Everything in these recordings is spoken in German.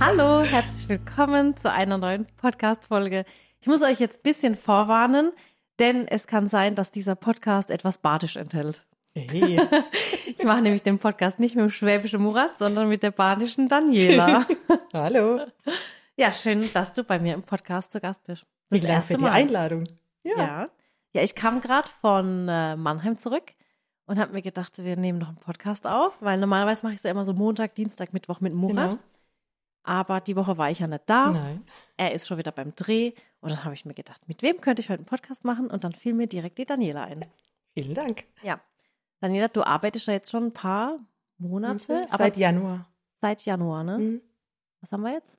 Hallo, herzlich willkommen zu einer neuen Podcast-Folge. Ich muss euch jetzt ein bisschen vorwarnen, denn es kann sein, dass dieser Podcast etwas Badisch enthält. Hey. Ich mache nämlich den Podcast nicht mit dem schwäbischen Murat, sondern mit der badischen Daniela. Hallo. Ja, schön, dass du bei mir im Podcast zu Gast bist. Das Vielen Dank für die Mal. Einladung. Ja. ja. ich kam gerade von äh, Mannheim zurück und habe mir gedacht, wir nehmen noch einen Podcast auf, weil normalerweise mache ich es ja immer so Montag, Dienstag, Mittwoch mit Murat. Genau. Aber die Woche war ich ja nicht da. Nein. Er ist schon wieder beim Dreh. Und dann habe ich mir gedacht, mit wem könnte ich heute einen Podcast machen? Und dann fiel mir direkt die Daniela ein. Vielen Dank. Ja. Daniela, du arbeitest ja jetzt schon ein paar Monate, aber Seit Januar. seit Januar, ne? Mhm. Was haben wir jetzt?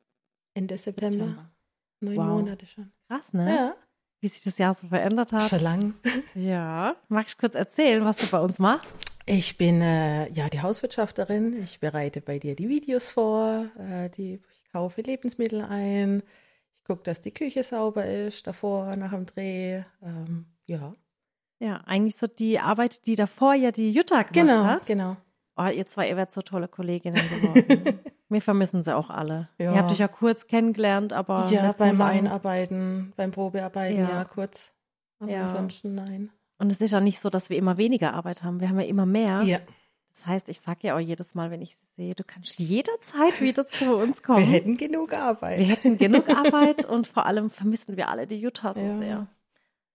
Ende September. Neun Wow. Monate schon. Krass, ne? Ja. Wie sich das Jahr so verändert hat. Schon lang. Ja. Magst du kurz erzählen, was du bei uns machst? Ich bin äh, ja die Hauswirtschafterin. Ich bereite bei dir die Videos vor. Äh, die, ich kaufe Lebensmittel ein. Ich gucke, dass die Küche sauber ist, davor, nach dem Dreh. Ähm, ja. Ja, eigentlich so die Arbeit, die davor ja die Jutta gemacht Genau, hat. genau. Oh, ihr zwei, ihr werdet so tolle Kolleginnen geworden. Wir vermissen sie auch alle. Ja. Ihr habt euch ja kurz kennengelernt, aber ja, so beim lang. Einarbeiten, beim Probearbeiten, Ja. ja, kurz. Aber Ja. ansonsten nein. Und es ist ja nicht so, dass wir immer weniger Arbeit haben. Wir haben ja immer mehr. Ja. Das heißt, ich sage ja auch jedes Mal, wenn ich sie sehe, du kannst jederzeit wieder zu uns Wir kommen. hätten genug Arbeit. Wir hätten genug Arbeit und vor allem vermissen wir alle die Jutta so Ja. sehr.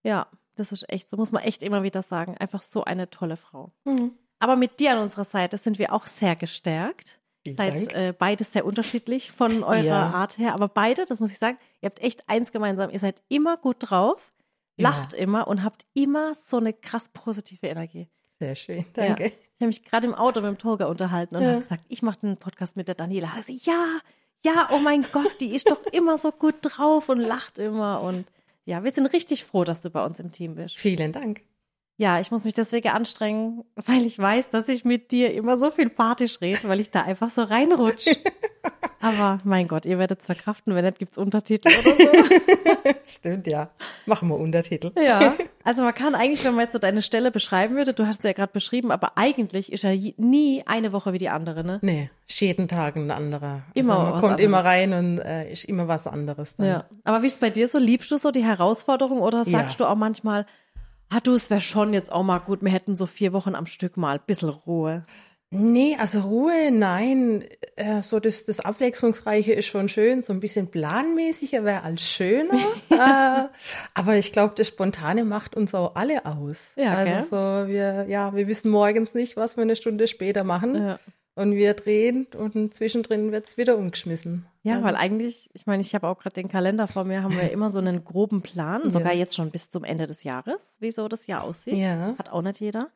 Ja, das ist echt, so muss man echt immer wieder sagen. Einfach so eine tolle Frau. Mhm. Aber mit dir an unserer Seite sind wir auch sehr gestärkt. Vielen Seid äh, beides sehr unterschiedlich von eurer Ja. Art her. Aber beide, das muss ich sagen, ihr habt echt eins gemeinsam. Ihr seid immer gut drauf, Ja. lacht immer und habt immer so eine krass positive Energie. Sehr schön, danke. Ich habe mich gerade im Auto mit dem Tolga unterhalten und Ja. habe gesagt, ich mache den Podcast mit der Daniela. Also, ja, ja, oh mein Gott, die ist doch immer so gut drauf und lacht immer. Und ja, wir sind richtig froh, dass du bei uns im Team bist. Vielen Dank. Ja, ich muss mich deswegen anstrengen, weil ich weiß, dass ich mit dir immer so viel Partisch rede, weil ich da einfach so reinrutsche. Aber mein Gott, ihr werdet es verkraften, wenn nicht, gibt's Untertitel oder so. Stimmt, ja. Machen wir Untertitel. Ja, also man kann eigentlich, wenn man jetzt so deine Stelle beschreiben würde, du hast es ja gerade beschrieben, aber eigentlich ist ja nie eine Woche wie die andere, ne? Nee, ist jeden Tag ein anderer. Immer also man kommt anderes. immer rein und äh, ist immer was anderes. Dann. Ja. Aber wie ist es bei dir so? Liebst du so die Herausforderung oder sagst Ja. du auch manchmal, ah du, es wäre schon jetzt auch mal gut, wir hätten so vier Wochen am Stück mal ein bisschen Ruhe. Nee, also Ruhe, nein. Äh, so das, das Abwechslungsreiche ist schon schön. So ein bisschen planmäßiger wäre als schöner. äh, aber ich glaube, das Spontane macht uns auch alle aus. Ja, gell? also so, wir, ja, wir wissen morgens nicht, was wir eine Stunde später machen. Ja. Und wir drehen und zwischendrin wird's wieder umgeschmissen. Ja, Also, weil eigentlich, ich meine, ich habe auch gerade den Kalender vor mir, haben wir immer so einen groben Plan, sogar jetzt schon bis zum Ende des Jahres, wie so das Jahr aussieht. Ja. Hat auch nicht jeder.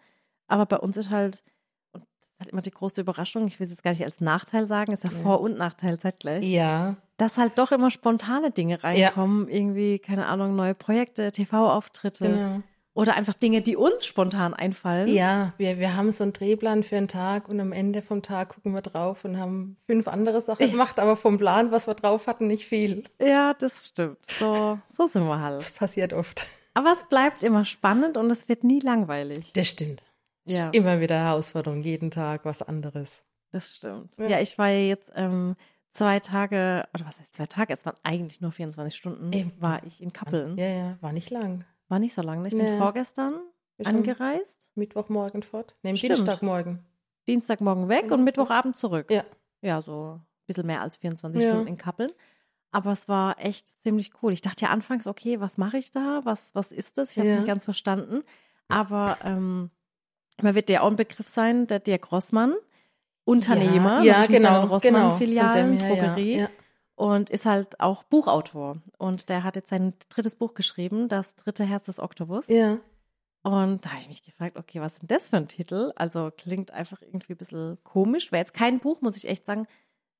Aber bei uns ist halt, und das ist halt immer die große Überraschung, ich will es jetzt gar nicht als Nachteil sagen, ist ja, Vor- und Nachteil zeitgleich, Ja, dass halt doch immer spontane Dinge reinkommen, irgendwie, keine Ahnung, neue Projekte, TV-Auftritte genau. Oder einfach Dinge, die uns spontan einfallen. Ja, wir, wir haben so einen Drehplan für einen Tag und am Ende vom Tag gucken wir drauf und haben fünf andere Sachen gemacht, aber vom Plan, was wir drauf hatten, nicht viel. Ja, das stimmt. So, so sind wir halt. Das passiert oft. Aber es bleibt immer spannend und es wird nie langweilig. Das stimmt. Ja. Immer wieder Herausforderung, jeden Tag was anderes. Das stimmt. Ja, Ja. ich war ja jetzt ähm, zwei Tage, oder was heißt zwei Tage? Es waren eigentlich nur 24 Stunden, Eben. war ich in Kappeln. Ja, ja, war nicht lang. War nicht so lange. ne? Ich bin Nee. vorgestern schon angereist, Mittwochmorgen fort. Nee. Dienstagmorgen. Dienstagmorgen weg und Mittwochabend zurück. Ja. Ja, so ein bisschen mehr als 24 Ja. Stunden in Kappeln. Aber es war echt ziemlich cool. Ich dachte ja anfangs, okay, was mache ich da? Was, was ist das? Ich habe es Ja. nicht ganz verstanden. Aber ähm, man wird dir auch ein Begriff sein, der Dirk Rossmann, Unternehmer, ja, genau, genau. Rossmann-Filialen, Von dem her, ja, Drogerie. ja. Und ist halt auch Buchautor. Und der hat jetzt sein drittes Buch geschrieben, Das dritte Herz des Oktopus. Ja, Und da habe ich mich gefragt, okay, was ist denn das für ein Titel? Also klingt einfach irgendwie ein bisschen komisch. Wäre jetzt kein Buch, muss ich echt sagen,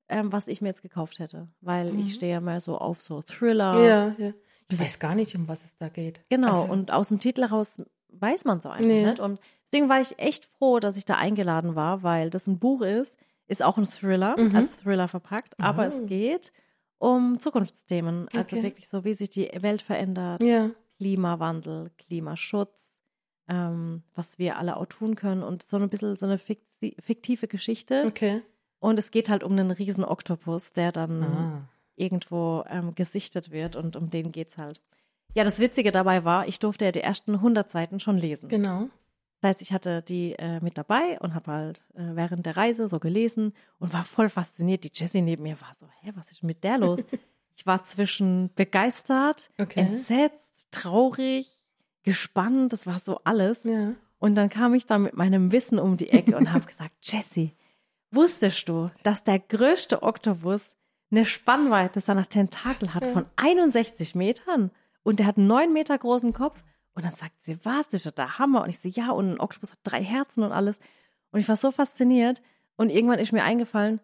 ähm, was ich mir jetzt gekauft hätte. Weil Mhm. ich stehe ja mal so auf so Thriller. ja, ja. Ich weiß gar nicht, um was es da geht. Genau. Also, und aus dem Titel heraus weiß man so einfach Nee. nicht. Und deswegen war ich echt froh, dass ich da eingeladen war, weil das ein Buch ist, ist auch ein Thriller, Mhm. als Thriller verpackt, aber Oh. es geht um Zukunftsthemen. Also Okay. wirklich so, wie sich die Welt verändert, ja, Klimawandel, Klimaschutz, ähm, was wir alle auch tun können und so ein bisschen so eine fikti- fiktive Geschichte, okay. Und es geht halt um einen riesen Oktopus, der dann Ah. irgendwo ähm, gesichtet wird und um den geht's halt. Ja, das Witzige dabei war, ich durfte ja die ersten 100 Seiten schon lesen. Genau. Das heißt, ich hatte die äh, mit dabei und habe halt äh, während der Reise so gelesen und war voll fasziniert. Die Jessie neben mir war so, hä, was ist mit der los? ich war zwischen begeistert, Okay. entsetzt, traurig, gespannt, das war so alles. Ja. Und dann kam ich da mit meinem Wissen um die Ecke und habe gesagt, Jessie, wusstest du, dass der größte Oktopus eine Spannweite seiner Tentakel hat von 61 Metern und der hat einen 9 Meter großen Kopf? Und dann sagt sie, was, das ist ja der Hammer. Und ich so, ja, und ein Oktopus hat drei Herzen und alles. Und ich war so fasziniert. Und irgendwann ist mir eingefallen,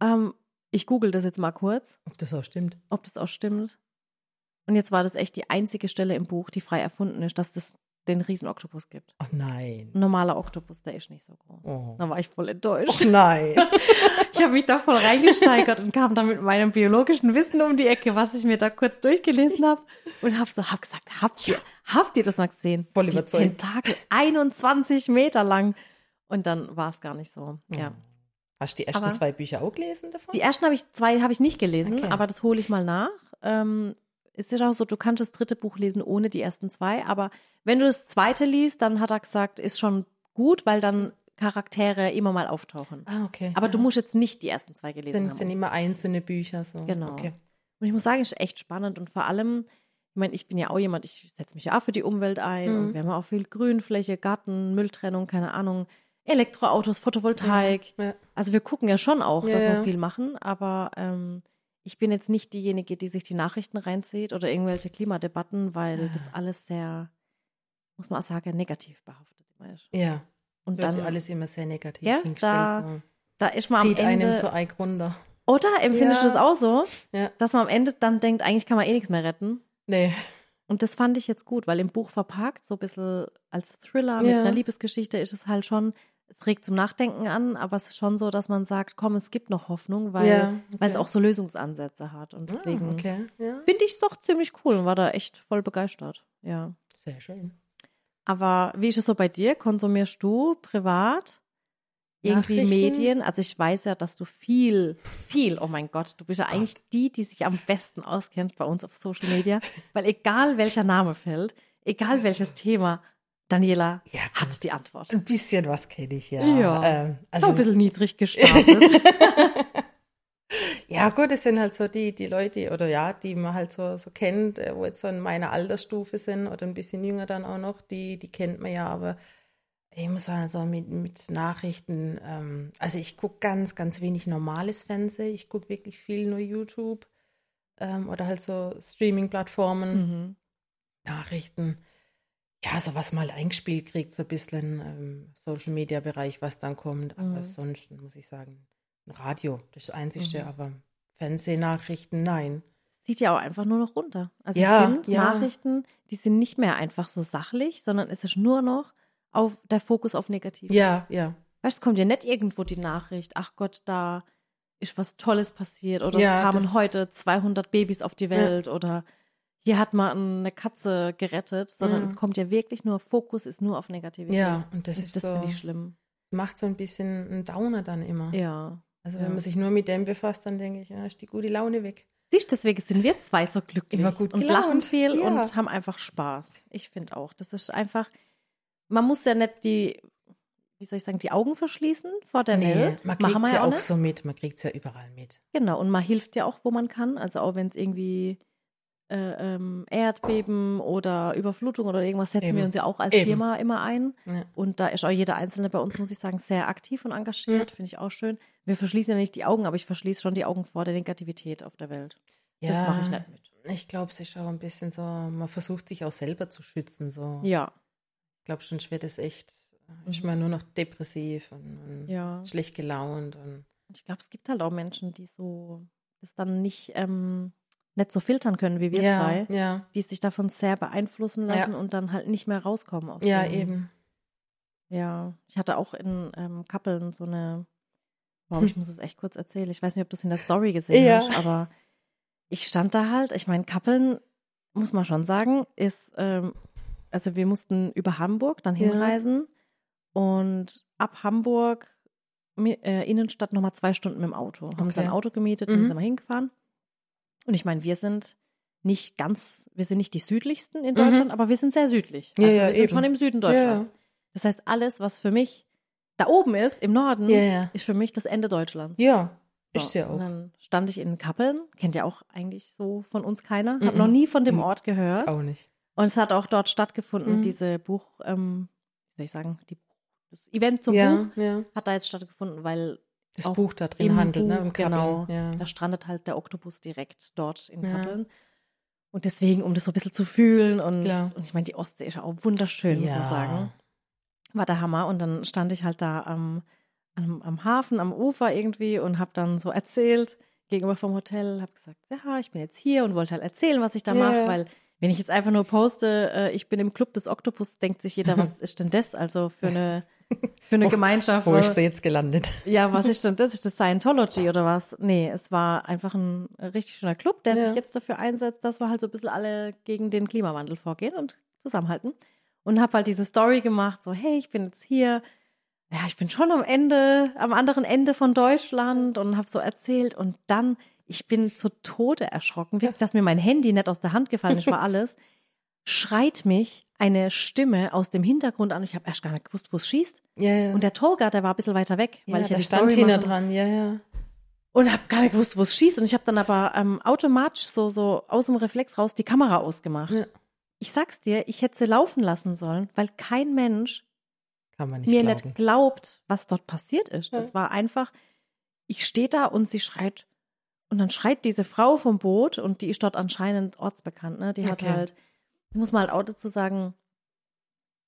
ähm, ich google das jetzt mal kurz, Ob das auch stimmt. ob das auch stimmt. Und jetzt war das echt die einzige Stelle im Buch, die frei erfunden ist, dass es den riesen Oktopus gibt. Ach nein. Ein normaler Oktopus, der ist nicht so groß. Oh. Da war ich voll enttäuscht. nein. Ich habe mich da voll reingesteigert und kam da mit meinem biologischen Wissen um die Ecke, was ich mir da kurz durchgelesen habe. Und habe so hab gesagt, habt ihr, habt ihr das mal gesehen? Voll die überzeugt. Tentakel 21 Meter lang. Und dann war es gar nicht so. Ja. Hast du die ersten Aber- zwei Bücher auch gelesen davon? Die ersten habe ich, zwei habe ich nicht gelesen, Okay. aber das hole ich mal nach. Ähm, es ist auch so, du kannst das dritte Buch lesen ohne die ersten zwei, aber wenn du das zweite liest, dann hat er gesagt, ist schon gut, weil dann Charaktere immer mal auftauchen. ah, okay. Aber ja. du musst jetzt nicht die ersten zwei gelesen sind, haben. sind immer einzelne Bücher so. Genau. Okay. Und ich muss sagen, es ist echt spannend und vor allem, ich meine, ich bin ja auch jemand, ich setze mich ja auch für die Umwelt ein Mhm. und wir haben ja auch viel Grünfläche, Garten, Mülltrennung, keine Ahnung, Elektroautos, Photovoltaik. Ja. Also wir gucken ja schon auch, Ja, dass wir ja. viel machen, aber ähm, ich bin jetzt nicht diejenige, die sich die Nachrichten reinzieht oder irgendwelche Klimadebatten, weil das alles sehr, muss man auch sagen, negativ behaftet immer ist. Ja. Und dann, alles immer sehr negativ Ja, hingestellt. da so. da ist man am Zieht Ende, einem so arg runter. oder empfindest Ja. du das auch so, Ja. dass man am Ende dann denkt, eigentlich kann man eh nichts mehr retten? Nee. Und das fand ich jetzt gut, weil im Buch verpackt, so ein bisschen als Thriller mit Ja. einer Liebesgeschichte, ist es halt schon, es regt zum Nachdenken an, aber es ist schon so, dass man sagt, komm, es gibt noch Hoffnung, weil, Ja, okay. es auch so Lösungsansätze hat. Und Ah, deswegen okay. Ja. finde ich es doch ziemlich cool und war da echt voll begeistert. Ja. Sehr schön. Aber wie ist es so bei dir? Konsumierst du privat irgendwie? Medien? Also ich weiß ja, dass du viel, viel, oh mein Gott, du bist ja eigentlich die, die sich am besten auskennt bei uns auf Social Media, weil egal welcher Name fällt, egal welches Thema, Daniela Ja, hat die Antwort. Ein bisschen was kenne ich ja. Ja. Ähm, Also ein bisschen niedrig gestartet. ja, gut, es sind halt so die, die Leute, oder ja, die man halt so, so kennt, äh, wo jetzt so in meiner Altersstufe sind oder ein bisschen jünger dann auch noch, die, die kennt man ja, aber ich muss sagen, so mit, mit Nachrichten, ähm, also ich gucke ganz, ganz wenig normales Fernsehen, ich gucke wirklich viel nur YouTube ähm, oder halt so Streaming-Plattformen. mhm. Nachrichten, ja, so was mal eingespielt kriegt, so ein bisschen im Social Media Bereich, was dann kommt. Aber Mhm. sonst muss ich sagen, Radio, das ist das Einzige, Mhm. aber Fernsehnachrichten, nein. Zieht ja auch einfach nur noch runter. Also Ja, ich finde, ja. Nachrichten, die sind nicht mehr einfach so sachlich, sondern es ist nur noch auf der Fokus auf negativ. Ja, ja. Weißt du, es kommt ja nicht irgendwo die Nachricht, ach Gott, da ist was Tolles passiert oder Ja, es kamen heute 200 Babys auf die Welt oder hier hat man eine Katze gerettet, sondern Ja. es kommt ja wirklich nur, Fokus ist nur auf Negativität. Ja, und das Und ist das so, finde ich schlimm. macht so ein bisschen einen Downer dann immer. Ja. Also ja. wenn man sich nur mit dem befasst, dann denke ich, ja, ist die gute Laune weg. Siehst, deswegen sind wir zwei so glücklich Immer gut und gelaunt, lachen viel ja. und haben einfach Spaß. Ich finde auch, das ist einfach, man muss ja nicht die, wie soll ich sagen, die Augen verschließen vor der Welt. man kriegt es ja auch nicht. so mit, man kriegt es ja überall mit. Genau, und man hilft ja auch, wo man kann. Also auch wenn es irgendwie äh, ähm, Erdbeben oder Überflutung oder irgendwas, setzen Eben. wir uns ja auch als Eben. Firma immer ein. Ja. Und da ist auch jeder Einzelne bei uns, muss ich sagen, sehr aktiv und engagiert. Finde ich auch schön. Wir verschließen ja nicht die Augen, aber ich verschließe schon die Augen vor der Negativität auf der Welt. Das mache ich nicht mit. Ich glaube, es ist auch ein bisschen so, man versucht sich auch selber zu schützen. So. Ja, Ich glaube, sonst wird es echt, ist Mhm. man nur noch depressiv und, und ja. schlecht gelaunt. Und ich glaube, es gibt halt auch Menschen, die so das dann nicht, ähm, nicht so filtern können wie wir ja, zwei, ja, die sich davon sehr beeinflussen Ja. lassen und dann halt nicht mehr rauskommen aus ja, dem- eben. Ja, ich hatte auch in ähm, Kappeln so eine, wow, ich muss es echt kurz erzählen. Ich weiß nicht, ob du es in der Story gesehen Ja. hast, aber ich stand da halt, ich meine, Kappeln, muss man schon sagen, ist, ähm, also wir mussten über Hamburg dann Ja. hinreisen und ab Hamburg äh, Innenstadt nochmal zwei Stunden mit dem Auto. Haben uns Okay. ein Auto gemietet Mhm. und sind mal hingefahren. Und ich meine, wir sind nicht ganz, wir sind nicht die südlichsten in Mhm. Deutschland, aber wir sind sehr südlich. Ja, Also ja, wir sind eben. schon im Süden Ja, Deutschlands. Das heißt, alles, was für mich da oben ist, im Norden, Ja, ja. ist für mich das Ende Deutschlands. Ja, So, ist ja Und auch. dann stand ich in Kappeln, kennt ja auch eigentlich so von uns keiner, habe Mhm. noch nie von dem Mhm. Ort gehört. Auch nicht. Und es hat auch dort stattgefunden, Mhm. diese Buch, ähm, wie soll ich sagen, die, das Event zum ja, Buch ja. hat da jetzt stattgefunden, weil Das Buch da drin im handelt, ne? Buch, Im Kappeln. genau, Ja. da strandet halt der Oktopus direkt dort in Ja. Kappeln. Und deswegen, um das so ein bisschen zu fühlen und, Klar. und ich meine, die Ostsee ist ja auch wunderschön, muss man Ja. sagen. War der Hammer. Und dann stand ich halt da am, am, am Hafen, am Ufer irgendwie und habe dann so erzählt gegenüber vom Hotel, habe gesagt, ja, ich bin jetzt hier und wollte halt erzählen, was ich da Ja. mache, weil wenn ich jetzt einfach nur poste, äh, ich bin im Club des Oktopus, denkt sich jeder, was ist denn das? Also für eine, für eine Gemeinschaft. Wo wo- ist sie jetzt gelandet? ja, was ist denn das? Ist das Scientology oder was? Nee, es war einfach ein richtig schöner Club, der Ja. sich jetzt dafür einsetzt, dass wir halt so ein bisschen alle gegen den Klimawandel vorgehen und zusammenhalten. Und habe halt diese Story gemacht, so, hey, ich bin jetzt hier. Ja, ich bin schon am Ende, am anderen Ende von Deutschland und habe so erzählt. Und dann, ich bin zu Tode erschrocken, wirklich, dass mir mein Handy nicht aus der Hand gefallen ist, war alles. Schreit mich eine Stimme aus dem Hintergrund an. Ich habe erst gar nicht gewusst, wo es schießt. Ja, ja. Und der Tolga, der war ein bisschen weiter weg, weil ja, ich ja die stand hinter dran, ja, ja. und habe gar nicht gewusst, wo es schießt. Und ich habe dann aber ähm, automatisch so, so aus dem Reflex raus die Kamera ausgemacht. Ja. Ich sag's dir, ich hätte sie laufen lassen sollen, weil kein Mensch mir glauben. nicht glaubt, was dort passiert ist. Das Ja. war einfach, ich stehe da und sie schreit. Und dann schreit diese Frau vom Boot und die ist dort anscheinend ortsbekannt. Ne? Die hat Okay. halt, muss man halt auch dazu sagen,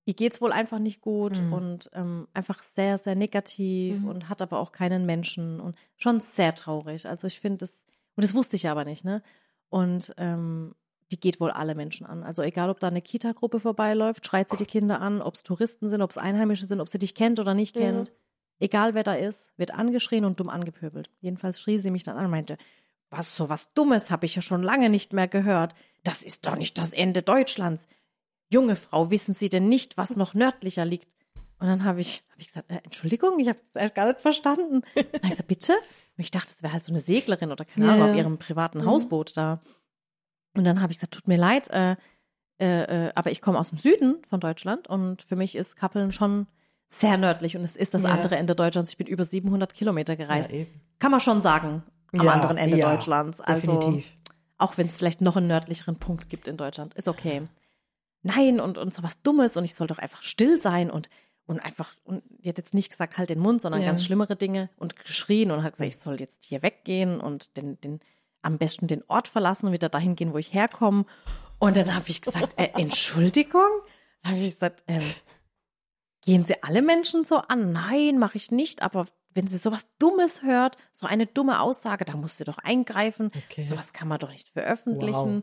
ihr geht's wohl einfach nicht gut Mhm. und ähm, einfach sehr, sehr negativ Mhm. und hat aber auch keinen Menschen und schon sehr traurig. Also ich finde das, und das wusste ich aber nicht, ne? Und ähm, die geht wohl alle Menschen an. Also egal, ob da eine Kita-Gruppe vorbeiläuft, schreit sie die Kinder an, ob es Touristen sind, ob es Einheimische sind, ob sie dich kennt oder nicht kennt. Egal wer da ist, wird angeschrien und dumm angepöbelt. Jedenfalls schrie sie mich dann an und meinte, was, so was Dummes habe ich ja schon lange nicht mehr gehört. Das ist doch nicht das Ende Deutschlands. Junge Frau, wissen Sie denn nicht, was noch nördlicher liegt? Und dann habe ich, hab ich gesagt, äh, Entschuldigung, ich habe das gar nicht verstanden. Und dann ich gesagt, bitte? Und ich dachte, es wäre halt so eine Seglerin oder keine Ja, Ahnung, auf ja. ihrem privaten Mhm. Hausboot da. Und dann habe ich gesagt, tut mir leid, äh, äh, äh, aber ich komme aus dem Süden von Deutschland und für mich ist Kappeln schon sehr nördlich und es ist das Ja. andere Ende Deutschlands. Ich bin über 700 Kilometer gereist. Kann man schon sagen, am anderen Ende Deutschlands. Also, Definitiv. Auch wenn es vielleicht noch einen nördlicheren Punkt gibt in Deutschland, ist okay. Nein, und, und so was Dummes und ich soll doch einfach still sein und, und einfach, und die hat jetzt nicht gesagt, halt den Mund, sondern Ja. ganz schlimmere Dinge und geschrien und hat gesagt, ich soll jetzt hier weggehen und den, den, am besten den Ort verlassen und wieder dahin gehen, wo ich herkomme. Und dann habe ich gesagt, äh, Entschuldigung? Dann habe ich gesagt, ähm, gehen Sie alle Menschen so an? Nein, mache ich nicht, aber wenn sie sowas Dummes hört, so eine dumme Aussage, da muss sie doch eingreifen. Okay. Sowas kann man doch nicht veröffentlichen.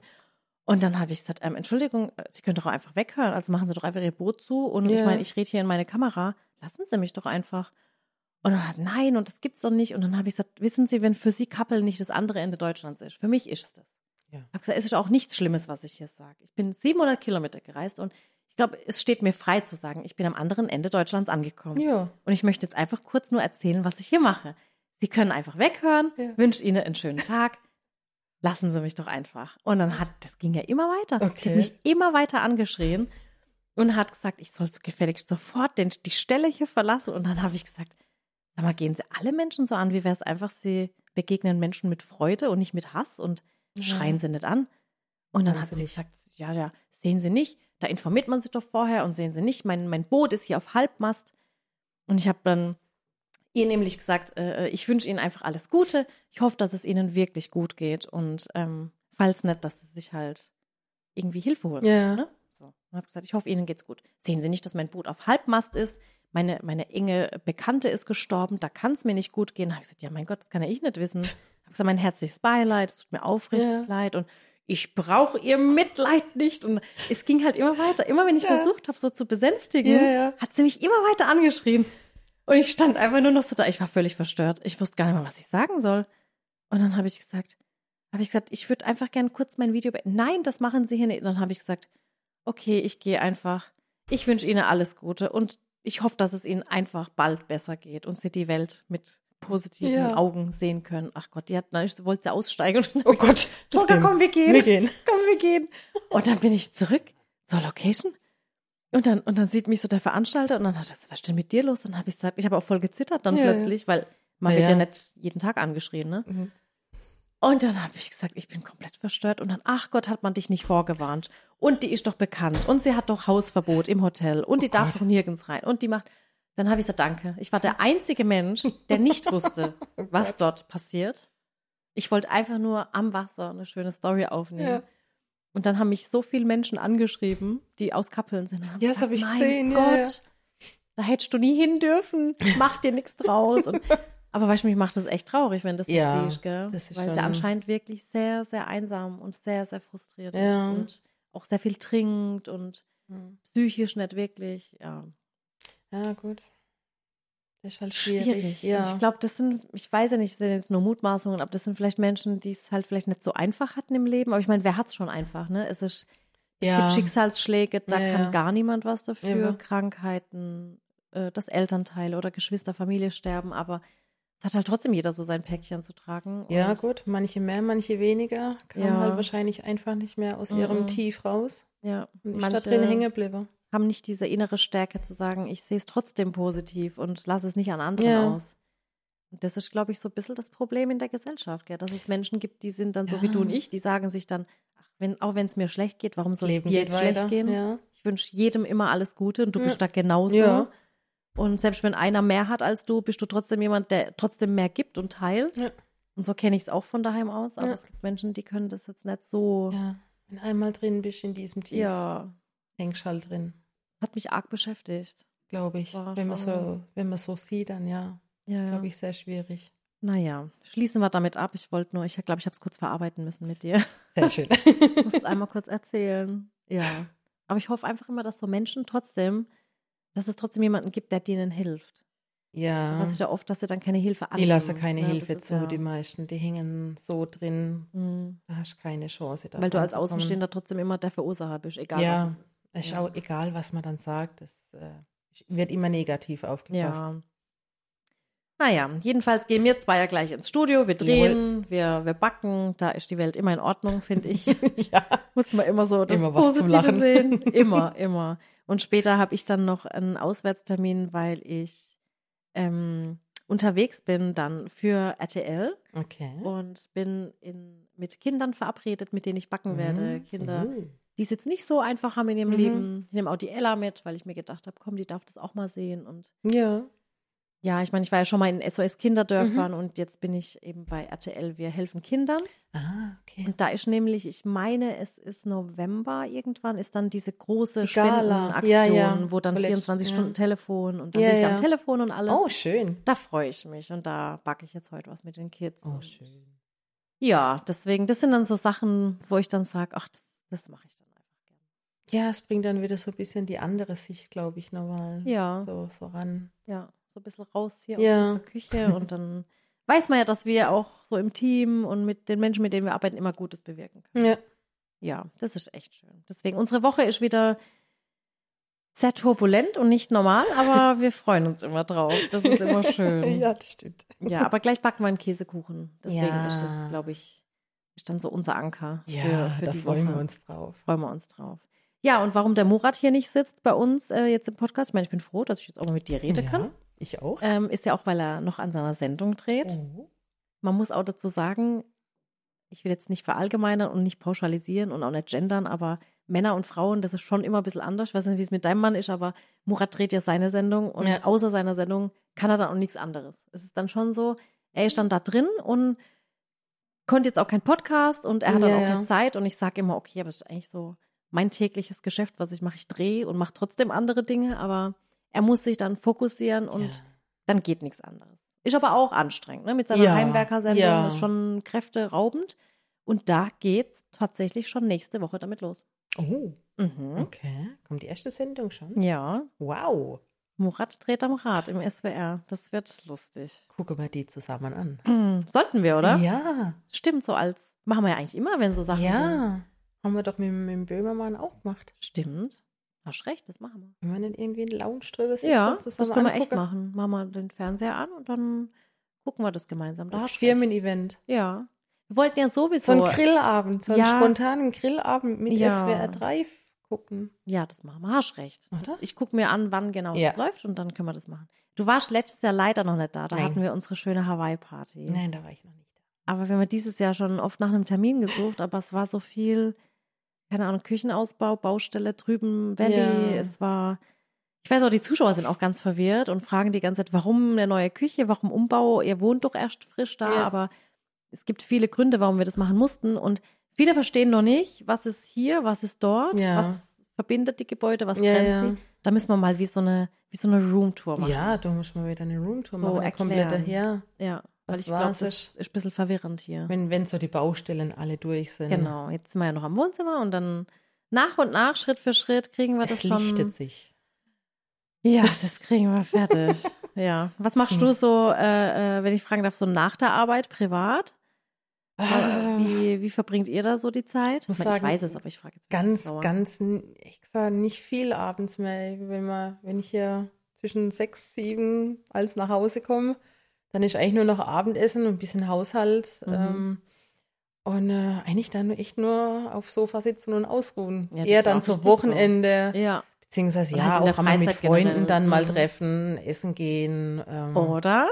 Und dann habe ich gesagt, ähm, Entschuldigung, äh, Sie können doch einfach weghören. Also machen Sie doch einfach Ihr Boot zu. Und ich Ja. meine, ich rede hier in meine Kamera. Lassen Sie mich doch einfach. Und dann hat, nein, und das gibt's doch nicht. Und dann habe ich gesagt, wissen Sie, wenn für Sie Kappeln nicht das andere Ende Deutschlands ist, für mich ist es das. Ja. Ich habe gesagt, es ist auch nichts Schlimmes, was ich hier sage. Ich bin 700 Kilometer gereist und ich glaube, es steht mir frei zu sagen, ich bin am anderen Ende Deutschlands angekommen. Ja. Und ich möchte jetzt einfach kurz nur erzählen, was ich hier mache. Sie können einfach weghören, Ja. wünsche Ihnen einen schönen Tag. Lassen Sie mich doch einfach. Und dann hat, das ging ja immer weiter. Die Okay. hat mich immer weiter angeschrien und hat gesagt, ich soll es gefälligst sofort den, die Stelle hier verlassen. Und dann habe ich gesagt, sag mal, gehen Sie alle Menschen so an, wie wäre es einfach, Sie begegnen Menschen mit Freude und nicht mit Hass und Ja. schreien Sie nicht an. Und dann Machen hat Sie sie nicht. gesagt, ja, ja, sehen Sie nicht, da informiert man sich doch vorher und sehen Sie nicht, mein, mein Boot ist hier auf Halbmast. Und ich habe dann ihr nämlich gesagt, äh, ich wünsche Ihnen einfach alles Gute. Ich hoffe, dass es Ihnen wirklich gut geht. Und ähm, falls nicht, dass Sie sich halt irgendwie Hilfe holen. Ja. Ne? So. Und habe gesagt, ich hoffe, Ihnen geht's gut. Sehen Sie nicht, dass mein Boot auf Halbmast ist? Meine, meine enge Bekannte ist gestorben, da kann es mir nicht gut gehen. Da habe ich gesagt, ja, mein Gott, das kann ja ich nicht wissen. Habe gesagt, mein herzliches Beileid, es tut mir aufrichtig Ja. leid und ich brauche ihr Mitleid nicht. Und es ging halt immer weiter. Immer wenn ich Ja. versucht habe, so zu besänftigen, Ja, ja. hat sie mich immer weiter angeschrien. Und ich stand einfach nur noch so da. Ich war völlig verstört. Ich wusste gar nicht mehr, was ich sagen soll. Und dann habe ich gesagt, habe ich gesagt, ich würde einfach gerne kurz mein Video beenden. Nein, das machen Sie hier nicht. Und dann habe ich gesagt, okay, ich gehe einfach. Ich wünsche Ihnen alles Gute und ich hoffe, dass es ihnen einfach bald besser geht und sie die Welt mit positiven Ja. Augen sehen können. Ach Gott, die hat, na, ich wollte sie aussteigen. Oh Gott. Volker, komm, wir gehen. Wir gehen. Komm, wir gehen. Und dann bin ich zurück zur Location. Und dann, und dann sieht mich so der Veranstalter und dann hat er gesagt, was ist denn mit dir los? Dann habe ich gesagt, ich habe auch voll gezittert dann Ja, plötzlich, weil man Ja, wird ja nicht jeden Tag angeschrien, ne? Mhm. Und dann habe ich gesagt, ich bin komplett verstört. Und dann, ach Gott, hat man dich nicht vorgewarnt. Und die ist doch bekannt. Und sie hat doch Hausverbot im Hotel. Und die Oh darf doch nirgends rein. Und die macht. Dann habe ich gesagt, danke. Ich war der einzige Mensch, der nicht wusste, Oh was dort passiert. Ich wollte einfach nur am Wasser eine schöne Story aufnehmen. Ja. Und dann haben mich so viele Menschen angeschrieben, die aus Kappeln sind. Ja, das gesagt, hab ich mein gesehen, ja, Gott, da hättest du nie hin dürfen. Mach dir nichts draus. Und, aber weißt du, mich macht das echt traurig, wenn das so Ja, siehst, gell? das ist Weil sie schon- anscheinend wirklich sehr, sehr einsam und sehr, sehr frustriert Ja. ist und auch sehr viel trinkt und Mhm. psychisch nicht wirklich, ja, Ja, gut. Das ist halt schwierig. schwierig. Ja. Ich glaube, das sind, ich weiß ja nicht, das sind jetzt nur Mutmaßungen, aber das sind vielleicht Menschen, die es halt vielleicht nicht so einfach hatten im Leben. Aber ich meine, wer hat es schon einfach, ne? Es ist, es Ja. gibt Schicksalsschläge, da Ja, kann gar niemand was dafür. Krankheiten, äh, dass Elternteile oder Geschwister, Familie sterben, aber es hat halt trotzdem jeder so sein Päckchen zu tragen. ja, gut. Manche mehr, manche weniger. Kamen halt wahrscheinlich einfach nicht mehr aus ihrem Mhm. Tief raus. Ja, Und ist manche da drin hängen. Haben nicht diese innere Stärke zu sagen, ich sehe es trotzdem positiv und lasse es nicht an anderen Ja. aus. Und das ist, glaube ich, so ein bisschen das Problem in der Gesellschaft, gell? dass es Menschen gibt, die sind dann so wie Ja. du und ich, die sagen sich dann, ach, wenn, auch wenn es mir schlecht geht, warum soll es dir jetzt schlecht weiter. gehen? Ja. Ich wünsche jedem immer alles Gute und du Ja. bist da genauso. Ja. Und selbst wenn einer mehr hat als du, bist du trotzdem jemand, der trotzdem mehr gibt und teilt. Ja. Und so kenne ich es auch von daheim aus. Aber Ja. es gibt Menschen, die können das jetzt nicht so. ja. Wenn einmal drin bist in diesem Tief, Ja, hängst halt drin. Hat mich arg beschäftigt. Glaube ich. War Wenn man, so, wenn man so sieht, dann ja. Ja, Glaube ich, sehr schwierig. Naja, schließen wir damit ab. Ich wollte nur, ich glaube, ich habe es kurz verarbeiten müssen mit dir. Sehr schön. Ich musste einmal kurz erzählen. Ja. Aber ich hoffe einfach immer, dass so Menschen trotzdem, dass es trotzdem jemanden gibt, der denen hilft. ja. Was ist ja oft, dass sie dann keine Hilfe Die annehmen. lassen keine ne? Das Hilfe zu, ja, die meisten. Die hängen so drin, Mhm. da hast du keine Chance. da Weil du als. Außenstehender trotzdem immer der Verursacher bist, egal Ja. was es ist. Es ist Ja. auch egal, was man dann sagt. Das äh, wird immer negativ aufgefasst. Ja. Naja, jedenfalls gehen wir zwei ja gleich ins Studio, wir drehen, wir, wir backen, da ist die Welt immer in Ordnung, finde ich. ja. Muss man immer so das Immer was zum Positive Lachen. sehen. Immer, immer. Und später habe ich dann noch einen Auswärtstermin, weil ich ähm, unterwegs bin dann für RTL Okay. und bin in, mit Kindern verabredet, mit denen ich backen werde. Mhm. Kinder, Oh. Die es jetzt nicht so einfach haben in ihrem Mhm. Leben. Ich nehme auch die Ella mit, weil ich mir gedacht habe, komm, die darf das auch mal sehen. Und Ja. ja, ich meine, ich war ja schon mal in SOS Mhm. Kinderdörfern und jetzt bin ich eben bei RTL. Wir helfen Kindern. Ah, okay. Und da ist nämlich, ich meine, es ist November irgendwann, ist dann diese große. Spendenaktion, Ja, ja. wo dann Vielleicht, 24 ja. Stunden Telefon und dann Ja, bin ich da am Telefon und alles. Oh, schön. Da freue ich mich und da backe ich jetzt heute was mit den Kids. Oh, schön. Ja, deswegen, das sind dann so Sachen, wo ich dann sage, ach, das, das mache ich dann einfach gerne. Ja, es bringt dann wieder so ein bisschen die andere Sicht, glaube ich, nochmal Ja, so, so ran. ja, so ein bisschen raus hier Ja. aus unserer Küche und dann weiß man ja, dass wir auch so im Team und mit den Menschen, mit denen wir arbeiten, immer Gutes bewirken können. Ja. Ja, das ist echt schön. Deswegen, unsere Woche ist wieder sehr turbulent und nicht normal, aber wir freuen uns immer drauf. Das ist immer schön. ja, das stimmt. Ja, aber gleich backen wir einen Käsekuchen. Deswegen Ja. ist das, glaube ich, ist dann so unser Anker Ja, für, für da die freuen Woche. wir uns drauf. Freuen wir uns drauf. Ja, und warum der Murat hier nicht sitzt bei uns äh, jetzt im Podcast, ich meine, ich bin froh, dass ich jetzt auch mal mit dir reden kann, Ja, ich auch. ähm, ist ja auch, weil er noch an seiner Sendung dreht. Oh. Man muss auch dazu sagen, ich will jetzt nicht verallgemeinern und nicht pauschalisieren und auch nicht gendern, aber Männer und Frauen, das ist schon immer ein bisschen anders. Ich weiß nicht, wie es mit deinem Mann ist, aber Murat dreht ja seine Sendung und Ja. außer seiner Sendung kann er dann auch nichts anderes. Es ist dann schon so, er ist dann da drin und konnte jetzt auch kein Podcast und er hat dann Ja, auch ja. die Zeit und ich sage immer, okay, aber das ist eigentlich so mein tägliches Geschäft, was ich mache. Ich drehe und mache trotzdem andere Dinge, aber er muss sich dann fokussieren und ja. dann geht nichts anderes. Ist aber auch anstrengend, ne? Mit seiner Ja, Heimwerkersendung ja. ist schon kräfteraubend. Und da geht's tatsächlich schon nächste Woche damit los. Oh, Mhm. okay. Kommt die erste Sendung schon? Ja, Wow. Murat dreht am Rad im SWR. Das wird lustig. Gucken wir die zusammen an. Hm, sollten wir, oder? Ja. Stimmt, so als. Machen wir ja eigentlich immer, wenn so Sachen sind. Ja. Haben wir doch mit, mit dem Böhmermann auch gemacht. Stimmt. Hast recht, das machen wir. Wenn wir nicht irgendwie einen Lounge drüber sitzen Ja, und das zusammen können wir echt machen. Machen wir den Fernseher an und dann gucken wir das gemeinsam. Da Das. Firmen-Event. Ja. Wir wollten ja sowieso. So ein Grillabend, so einen Ja. spontanen Grillabend mit Ja. SWR 3 gucken. Ja, das machen wir. Hast recht. Oder? Ich gucke mir an, wann genau Ja. das läuft und dann können wir das machen. Du warst letztes Jahr leider noch nicht da. Da Nein. hatten wir unsere schöne Hawaii-Party. Nein, da war ich noch nicht da. Aber wir haben dieses Jahr schon oft nach einem Termin gesucht, aber es war so viel, keine Ahnung, Küchenausbau, Baustelle drüben, Valley. Ja. Es war, ich weiß auch, die Zuschauer sind auch ganz verwirrt und fragen die ganze Zeit, warum eine neue Küche, warum Umbau? Ihr wohnt doch erst frisch da, Ja. aber es gibt viele Gründe, warum wir das machen mussten und viele verstehen noch nicht, was ist hier, was ist dort, Ja. was verbindet die Gebäude, was Ja, trennt sie. Da müssen wir mal wie so eine, wie so eine Roomtour machen. Ja, du musst mal wieder eine Roomtour So machen. eine erklären. komplette, ja. Weil ich glaube, das ist ein bisschen verwirrend hier. Wenn, wenn so die Baustellen alle durch sind. Genau, jetzt sind wir ja noch am Wohnzimmer und dann nach und nach, Schritt für Schritt, kriegen wir Es das schon. lichtet sich. Ja, das kriegen wir fertig. ja. Was machst du muss- so, äh, äh, wenn ich fragen darf, so nach der Arbeit, privat? Ah, Wie, wie verbringt ihr da so die Zeit? muss ich, meine, ich sagen, weiß es, aber ich frage jetzt ganz, ganz, ich sag nicht viel abends mehr. Wenn, man, wenn ich hier zwischen sechs, sieben als nach Hause komme, dann ist eigentlich nur noch Abendessen und ein bisschen Haushalt. Mhm. Ähm, und äh, eigentlich dann echt nur auf Sofa sitzen und ausruhen. Ja, Eher dann auch zu richtig so. Wochenende. Ja. Beziehungsweise Und ja, halt in der auch einmal mit Freunden generell. dann mal Mhm. treffen, essen gehen. Ähm, Oder?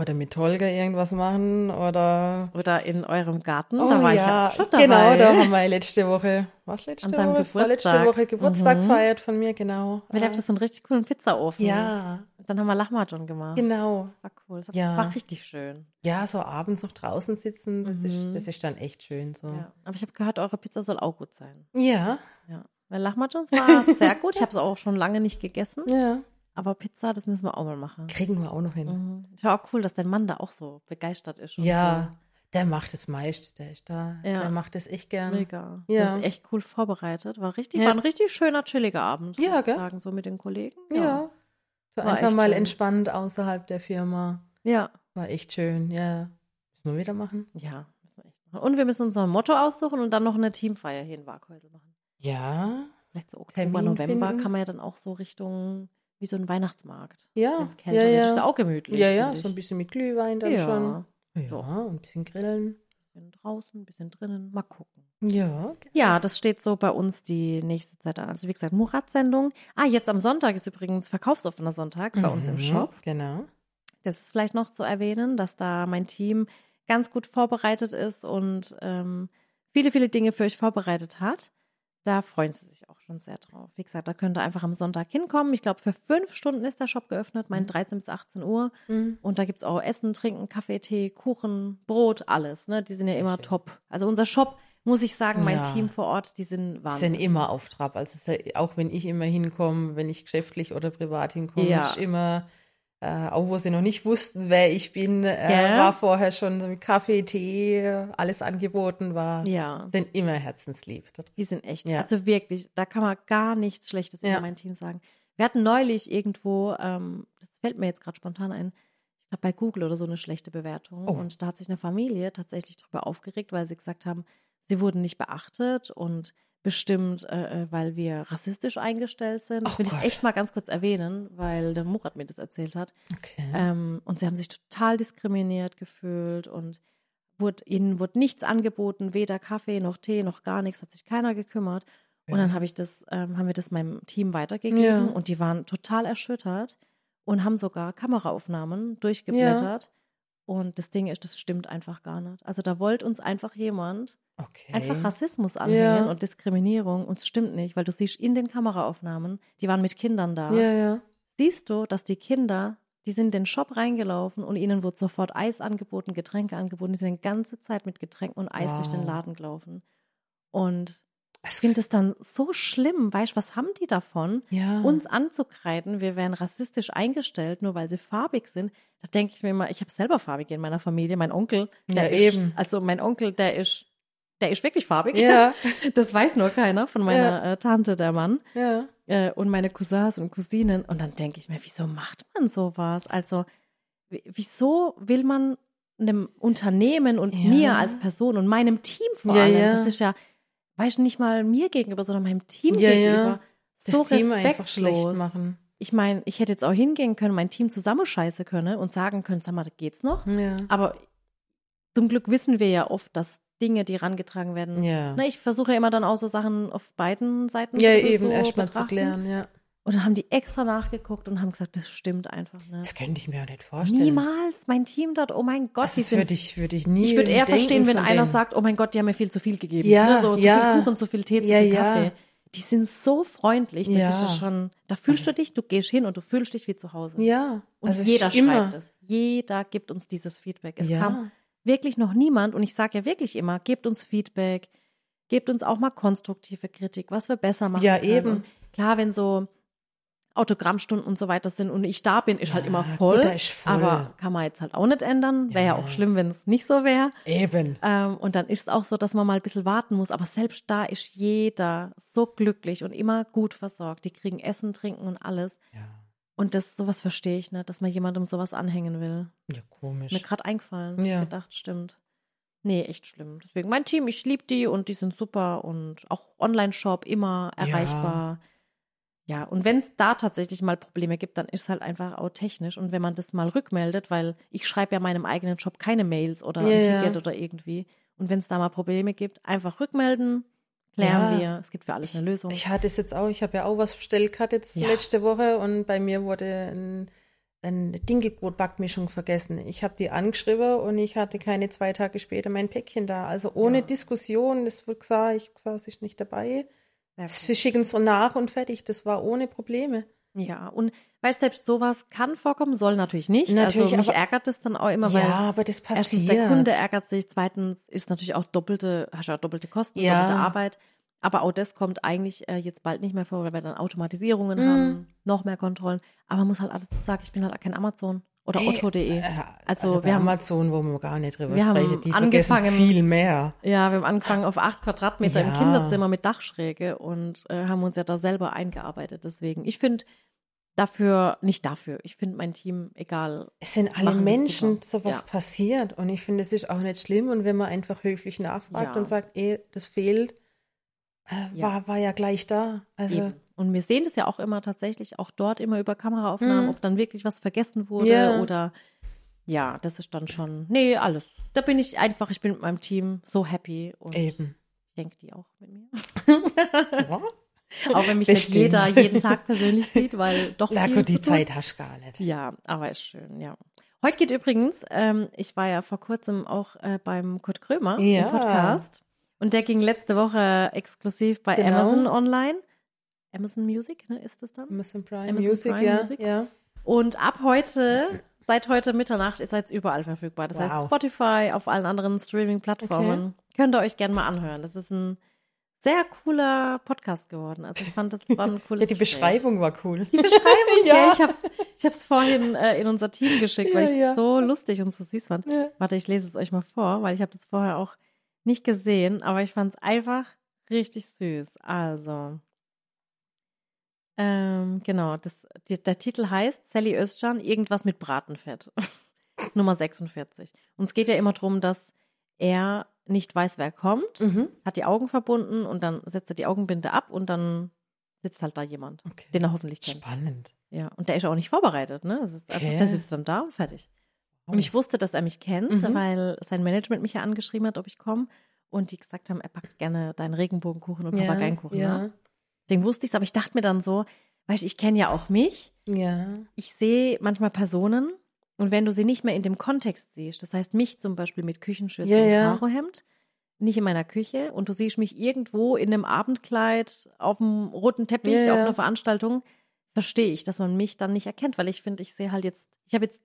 Oder mit Holger irgendwas machen. Oder Oder in eurem Garten. Oh da war ja, ich ja schon genau, dabei. da haben wir letzte Woche, was letzte An Woche? Geburtstag. Woche Geburtstag Mhm. gefeiert von mir, genau. Wir haben das so einen richtig coolen Pizzaofen. ja, Dann haben wir Lahmacun gemacht. genau. Das war cool. Das Ja. war richtig schön. Ja, so abends noch draußen sitzen, das, ist, Mhm. das ist dann echt schön so. Ja. Aber ich habe gehört, eure Pizza soll auch gut sein. Ja, Ja. Weil Lahmacun war sehr gut. Ich habe es auch schon lange nicht gegessen. ja. Aber Pizza, das müssen wir auch mal machen. Kriegen wir auch noch hin. Mhm. Ich war auch cool, dass dein Mann da auch so begeistert ist. Ja, der macht das meiste, der ist da, Ja. der macht das echt So. gern. Mega. Ja. Du hast echt cool vorbereitet. War richtig, Ja. war ein richtig schöner, chilliger Abend. Ja, gell? sagen, so mit den Kollegen. Ja. So War einfach mal schön. entspannt außerhalb der Firma. Ja. War echt schön, ja. Müssen wir wieder machen? Ja, müssen wir echt machen. Und wir müssen uns noch ein Motto aussuchen und dann noch eine Teamfeier hier in Waghäusel machen. Ja, Vielleicht so Oktober, Termin November finden. kann man ja dann auch so Richtung, wie so ein Weihnachtsmarkt. ja. Wenn es kälter ja, wird. Ist ja ja. auch gemütlich. Ja, ja, so ein bisschen mit Glühwein dann ja. schon. Ja, und ein bisschen grillen. Bisschen draußen, ein bisschen drinnen. Mal gucken. Ja, Ja, das steht so bei uns die nächste Zeit an. Also wie gesagt, Murat-Sendung. Ah, jetzt am Sonntag ist übrigens verkaufsoffener Sonntag bei uns im Mhm, Shop. Genau. Das ist vielleicht noch zu erwähnen, dass da mein Team ganz gut vorbereitet ist und ähm, viele, viele Dinge für euch vorbereitet hat. Da freuen sie sich auch schon sehr drauf. Wie gesagt, da könnt ihr einfach am Sonntag hinkommen. Ich glaube, für fünf Stunden ist der Shop geöffnet, mein 13 bis 18 Uhr. Mhm. Und da gibt's auch Essen, Trinken, Kaffee, Tee, Kuchen, Brot, alles. Ne? Die sind ja immer schön. top. Also unser Shop, muss ich sagen, mein Ja. Team vor Ort, die sind Sind Wahnsinn. immer auf Trab. Also es ist ja, auch wenn ich immer hinkomme, wenn ich geschäftlich oder privat hinkomme, Ja. ist immer, äh, auch wo sie noch nicht wussten, wer ich bin, äh, Gell? war vorher schon Kaffee, Tee, alles angeboten war. Ja, Sind immer herzenslieb. Die sind echt. Ja. Also wirklich, da kann man gar nichts Schlechtes über Ja. mein Team sagen. Wir hatten neulich irgendwo, ähm, das fällt mir jetzt gerade spontan ein, ich glaube bei Google oder so eine schlechte Bewertung. Oh. Und da hat sich eine Familie tatsächlich darüber aufgeregt, weil sie gesagt haben, sie wurden nicht beachtet und bestimmt, äh, äh, weil wir rassistisch eingestellt sind. Das Ach will ich Gott. echt mal ganz kurz erwähnen, weil der Murat mir das erzählt hat. Okay. Ähm, und sie haben sich total diskriminiert gefühlt und wurde, ihnen wurde nichts angeboten, weder Kaffee noch Tee noch gar nichts, hat sich keiner gekümmert. Und Ja. dann habe ich das, ähm, haben wir das meinem Team weitergegeben Ja. und die waren total erschüttert und haben sogar Kameraaufnahmen durchgeblättert. Und das Ding ist, das stimmt einfach gar nicht. Also da wollte uns einfach jemand okay. einfach Rassismus anhängen Ja. und Diskriminierung und es stimmt nicht, weil du siehst in den Kameraaufnahmen, die waren mit Kindern da Ja, ja. siehst du, dass die Kinder, die sind in den Shop reingelaufen und ihnen wurde sofort Eis angeboten, Getränke angeboten. Die sind die ganze Zeit mit Getränken und Eis Wow. durch den Laden gelaufen. Und ich finde es dann so schlimm, weißt du, was haben die davon, ja. uns anzukreiden, wir wären rassistisch eingestellt, nur weil sie farbig sind. Da denke ich mir immer, ich habe selber farbige in meiner Familie. Mein Onkel, der Ja, ist, eben. also mein Onkel, der ist, der ist wirklich farbig. Ja, Das weiß nur keiner von meiner äh, Tante, der Mann ja. äh, und meine Cousins und Cousinen. Und dann denke ich mir, wieso macht man sowas? Also, wieso will man einem Unternehmen und Ja. mir als Person und meinem Team vor Ja, allem, ja. das ist ja, weißt du, nicht mal mir gegenüber, sondern meinem Team Ja, gegenüber, ja. so das Team einfach schlecht respektlos. machen. Ich meine, ich hätte jetzt auch hingehen können, mein Team zusammenscheißen können und sagen können, sag mal, geht's noch? Ja. Aber zum Glück wissen wir ja oft, dass Dinge, die rangetragen werden. Ja. Na, ich versuche ja immer dann auch so Sachen auf beiden Seiten Ja, ein bisschen eben so erstmal zu klären, ja. Und dann haben die extra nachgeguckt und haben gesagt, das stimmt einfach nicht. Das könnte ich mir auch nicht vorstellen. Niemals, mein Team dort, oh mein Gott, Das würde ich, würde ich nie. Ich würde eher verstehen, wenn einer denen. sagt, oh mein Gott, die haben mir viel zu viel gegeben. Ja, ne? So zu ja. viel Kuchen, zu viel Tee, zu Ja, viel ja. Kaffee. Die sind so freundlich, das Ja. ist ja schon, da fühlst du dich, du gehst hin und du fühlst dich wie zu Hause. Ja. Und also jeder schreibt es. Jeder gibt uns dieses Feedback. Es Ja. kam wirklich noch niemand, und ich sage ja wirklich immer, gebt uns Feedback, gebt uns auch mal konstruktive Kritik, was wir besser machen Ja, können. eben. Und klar, wenn so Autogrammstunden und so weiter sind und ich da bin, ist halt Ja, immer gut, voll. ist voll. Aber kann man jetzt halt auch nicht ändern. Wäre ja. Ja. auch schlimm, wenn es nicht so wäre. Eben. Ähm, und dann ist es auch so, dass man mal ein bisschen warten muss. Aber selbst da ist jeder so glücklich und immer gut versorgt. Die kriegen Essen, Trinken und alles. Ja. Und das sowas verstehe ich nicht, dass man jemandem sowas anhängen will. Ja, komisch. Mir gerade eingefallen. Ja. gedacht, stimmt. Nee, echt schlimm. Deswegen mein Team, ich liebe die und die sind super und auch Online-Shop immer erreichbar. Ja, und wenn es da tatsächlich mal Probleme gibt, dann ist es halt einfach auch technisch. Und wenn man das mal rückmeldet, weil ich schreibe ja meinem eigenen Job keine Mails oder ein Ja, ja. Ticket oder irgendwie. Und wenn es da mal Probleme gibt, einfach rückmelden, klären Ja. wir. Es gibt für alles eine Lösung. Ich hatte es jetzt auch, ich habe ja auch was bestellt gerade jetzt Ja. letzte Woche und bei mir wurde ein, eine Dinkelbrot-Backmischung vergessen. Ich habe die angeschrieben und ich hatte keine zwei Tage später mein Päckchen da. Also ohne Ja. Diskussion, es wird gesagt, ich gesagt, es ist nicht dabei. Sie schicken es nach und fertig. Das war ohne Probleme. Ja, und weißt selbst sowas kann vorkommen, soll natürlich nicht. Natürlich, also mich aber- ärgert es dann auch immer, weil ja, aber das passiert. erstens der Kunde ärgert sich, zweitens ist natürlich auch doppelte, hast ja auch doppelte Kosten, Ja. doppelte Arbeit. Aber auch das kommt eigentlich äh, jetzt bald nicht mehr vor, weil wir dann Automatisierungen Mhm. haben, noch mehr Kontrollen. Aber man muss halt alles zu sagen, ich bin halt auch kein Amazon oder Hey, Otto.de. Äh, Also, also, wir haben- Amazon, wo wir gar nicht drüber wir haben sprechen, die angefangen- viel mehr. Ja, wir haben angefangen auf acht Quadratmeter im Ja. Kinderzimmer mit Dachschräge und äh, haben uns ja da selber eingearbeitet. Deswegen, ich finde dafür, nicht dafür, ich finde mein Team egal. Es sind alle Menschen, sowas Ja. passiert. Und ich finde, es ist auch nicht schlimm. Und wenn man einfach höflich nachfragt Ja. und sagt, eh, das fehlt, äh, war, war ja gleich da. Also, Eben. Und wir sehen das ja auch immer tatsächlich, auch dort immer über Kameraaufnahmen, Mhm. ob dann wirklich was vergessen wurde Ja. oder ja, das ist dann schon, nee, alles. Da bin ich einfach, ich bin mit meinem Team so happy und eben. denke die auch mit mir. Ja. auch wenn mich nicht jeder jeden Tag persönlich sieht, weil doch viel gut, die. Zeit hast gar nicht. Ja, aber ist schön, ja. Heute geht übrigens, ähm, ich war ja vor kurzem auch äh, beim Kurt Krömer Ja. im Podcast und der ging letzte Woche exklusiv bei Genau. Amazon online. Amazon Music, ne, ist das dann? Amazon Prime Amazon Music, Prime ja. Music. ja. Und ab heute, seit heute Mitternacht, ist jetzt überall verfügbar. Das heißt Wow. Spotify, auf allen anderen Streaming-Plattformen. Könnt ihr euch gerne mal anhören. Das ist ein sehr cooler Podcast geworden. Also ich fand, das war ein cooles Ja, die Gespräch. Beschreibung war cool. Die Beschreibung, ja. Ja. Ich hab's, ich hab's vorhin äh, in unser Team geschickt, weil Ja, ich ja. das so lustig und so süß fand. Ja. Warte, ich lese es euch mal vor, weil ich habe das vorher auch nicht gesehen, aber ich fand es einfach richtig süß. Also, ähm, genau, das, die, der Titel heißt Sally Özcan, irgendwas mit Bratenfett. Nummer 46. Und es geht ja immer darum, dass er nicht weiß, wer kommt, Mhm. hat die Augen verbunden und dann setzt er die Augenbinde ab und dann sitzt halt da jemand, Okay. den er hoffentlich kennt. Spannend. Ja, und der ist auch nicht vorbereitet, ne? Das ist einfach, Okay. der sitzt dann da und fertig. Oh. Und ich wusste, dass er mich kennt, Mhm. weil sein Management mich ja angeschrieben hat, ob ich komme. Und die gesagt haben, er packt gerne deinen Regenbogenkuchen und ja, Papageienkuchen. ja. Ne? Deswegen wusste ich es, aber ich dachte mir dann so, weißt du, ich kenne ja auch mich. Ja. Ich sehe manchmal Personen und wenn du sie nicht mehr in dem Kontext siehst, das heißt mich zum Beispiel mit Küchenschürze Ja, und ja. Karohemd, nicht in meiner Küche und du siehst mich irgendwo in einem Abendkleid auf dem roten Teppich ja. auf einer Veranstaltung, verstehe ich, dass man mich dann nicht erkennt, weil ich finde, ich sehe halt jetzt, ich habe jetzt,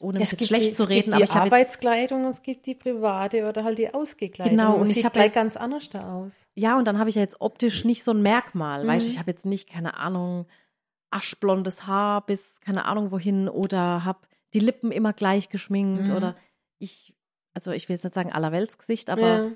ohne Es gibt schlecht die, zu es reden, gibt aber die ich habe jetzt, Arbeitskleidung, es gibt die private oder halt die Ausgekleidung. Genau, und und ich sieht hab gleich ganz anders da aus. ja, und dann habe ich ja jetzt optisch nicht so ein Merkmal, weißt du, Mhm. ich habe jetzt nicht, keine Ahnung, aschblondes Haar bis keine Ahnung wohin oder habe die Lippen immer gleich geschminkt Mhm. oder ich, also ich will jetzt nicht sagen allerweltsgesicht, aber ja.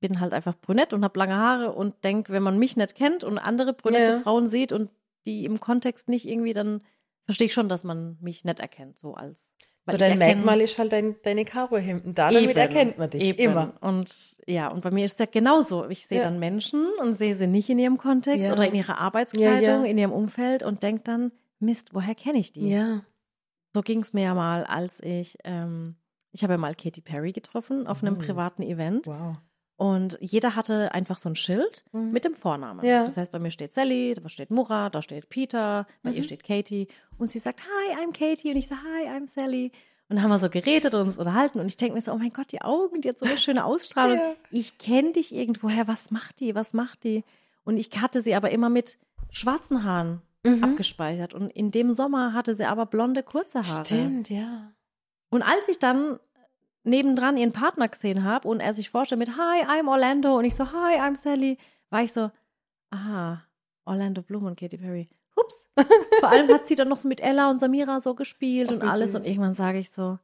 bin halt einfach brünett und habe lange Haare und denke, wenn man mich nicht kennt und andere brünette Ja. Frauen sieht und die im Kontext nicht irgendwie, dann verstehe ich schon, dass man mich nicht erkennt, so als So ich dein Merkmal ist halt dein, deine Karohemden da, damit Eben, erkennt man dich eben. immer. Und ja, und bei mir ist es ja genauso. Ich sehe Ja. dann Menschen und sehe sie nicht in ihrem Kontext Ja. oder in ihrer Arbeitskleidung, Ja, in ihrem Umfeld und denke dann, Mist, woher kenne ich die? Ja. So ging es mir ja mal, als ich, ähm, ich habe ja mal Katy Perry getroffen auf einem Oh. privaten Event Wow. Und jeder hatte einfach so ein Schild Mhm. mit dem Vornamen. Ja. Das heißt, bei mir steht Sally, da steht Murat, da steht Peter, bei ihr Mhm. steht Katie und sie sagt, hi, I'm Katie und ich sage, hi, I'm Sally. Und dann haben wir so geredet und uns unterhalten und ich denke mir so, oh mein Gott, die Augen, die hat so eine schöne Ausstrahlung. Ja. Ich kenne dich irgendwoher, was macht die, was macht die? Und ich hatte sie aber immer mit schwarzen Haaren Mhm. abgespeichert und in dem Sommer hatte sie aber blonde, kurze Haare. Stimmt, ja. Und als ich dann nebendran ihren Partner gesehen habe und er sich vorstellt mit Hi, I'm Orlando und ich so Hi, I'm Sally, war ich so, aha, Orlando Bloom und Katy Perry. Hups. Vor allem hat sie dann noch so mit Ella und Samira so gespielt Ach, und alles süß. und irgendwann sage ich so,